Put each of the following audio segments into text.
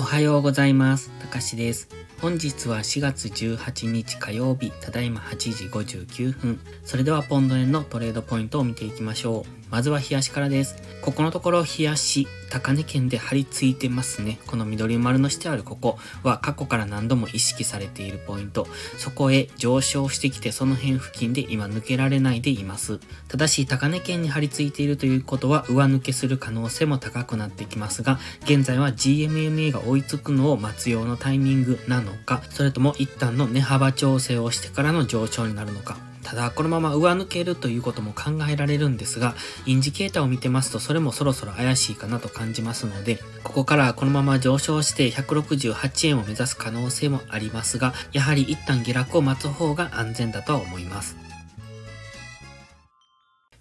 おはようございます。たかしです。本日は4月18日火曜日、ただいま8時59分。それではポンド円のトレードポイントを見ていきましょう。まずは冷やしからです。ここのところ冷やし、高値圏で張り付いてますね。この緑丸のしてあるここは過去から何度も意識されているポイント。そこへ上昇してきてその辺付近で今抜けられないでいます。ただし高値圏に張り付いているということは上抜けする可能性も高くなってきますが、現在は GMMA が追いつくのを待つようなタイミングなのか、それとも一旦の値幅調整をしてからの上昇になるのか。ただ、このまま上抜けるということも考えられるんですが、インジケーターを見てますと、それもそろそろ怪しいかなと感じますので、ここからこのまま上昇して168円を目指す可能性もありますが、やはり一旦下落を待つ方が安全だとは思います。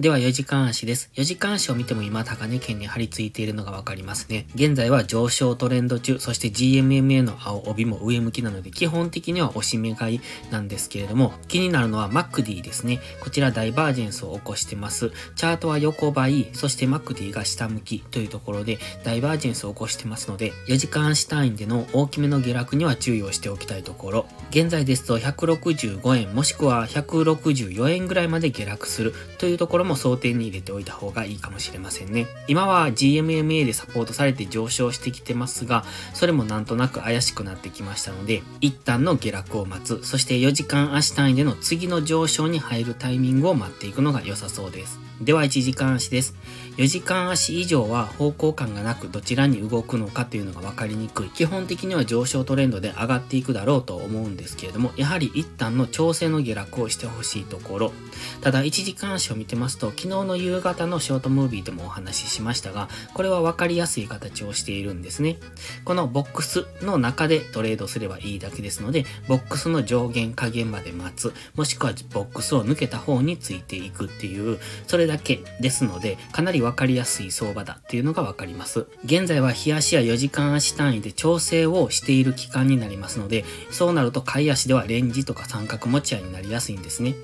では4時間足です。4時間足を見ても今高値圏に張り付いているのがわかりますね。現在は上昇トレンド中、そして GMMA の青帯も上向きなので基本的には押し目買いなんですけれども、気になるのは MACD ですね。こちらダイバージェンスを起こしてます。チャートは横ばい、そして MACD が下向きというところでダイバージェンスを起こしてますので、4時間足単位での大きめの下落には注意をしておきたいところ。現在ですと165円もしくは164円ぐらいまで下落するというところもも想定に入れておいた方がいいかもしれませんね。今は GMMA でサポートされて上昇してきてますが、それもなんとなく怪しくなってきましたので、一旦の下落を待つ、そして4時間足単位での次の上昇に入るタイミングを待っていくのが良さそうです。では1時間足です。4時間足以上は方向感がなくどちらに動くのかというのが分かりにくい。基本的には上昇トレンドで上がっていくだろうと思うんですけれども、やはり一旦の調整の下落をしてほしいところ。ただ1時間足を見てますと、昨日の夕方のショートムービーでもお話ししましたが、これは分かりやすい形をしているんですね。このボックスの中でトレードすればいいだけですので、ボックスの上限下限まで待つ、もしくはボックスを抜けた方についていくっていう、それだけですので、かなり分かりやすい相場だっていうのが分かります。現在は日足や4時間足単位で調整をしている期間になりますので、そうなると買い足ではレンジとか三角持ち合いになりやすいんですね。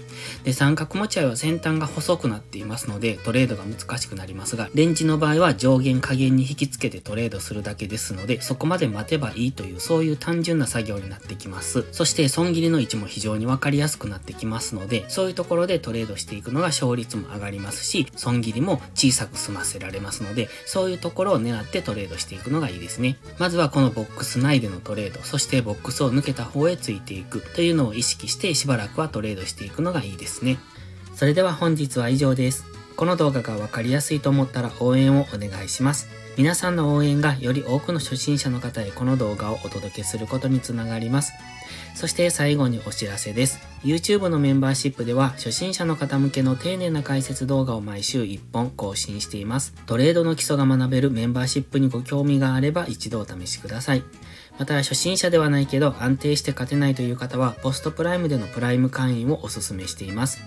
で、三角持ち合いは先端が細くななっていますので、トレードが難しくなりますが、レンジの場合は上限下限に引き付けてトレードするだけですので、そこまで待てばいいという、そういう単純な作業になってきます。そして、損切りの位置も非常に分かりやすくなってきますので、そういうところでトレードしていくのが勝率も上がりますし、損切りも小さく済ませられますので、そういうところを狙ってトレードしていくのがいいですね。まずはこのボックス内でのトレード、そしてボックスを抜けた方へついていくというのを意識してしばらくはトレードしていくのがいいですね。それでは本日は以上です。この動画がわかりやすいと思ったら応援をお願いします。皆さんの応援がより多くの初心者の方へこの動画をお届けすることにつながります。そして最後にお知らせです。YouTube のメンバーシップでは初心者の方向けの丁寧な解説動画を毎週1本更新しています。トレードの基礎が学べるメンバーシップにご興味があれば一度お試しください。また初心者ではないけど安定して勝てないという方はポストプライムでのプライム会員をお勧めしています。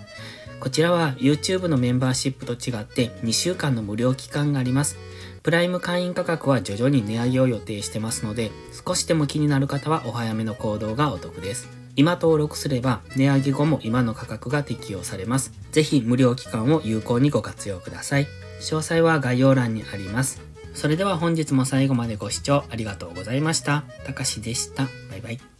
こちらは YouTube のメンバーシップと違って2週間の無料期間があります。プライム会員価格は徐々に値上げを予定してますので、少しでも気になる方はお早めの行動がお得です。今登録すれば値上げ後も今の価格が適用されます。ぜひ無料期間を有効にご活用ください。詳細は概要欄にあります。それでは本日も最後までご視聴ありがとうございました。たかしでした。バイバイ。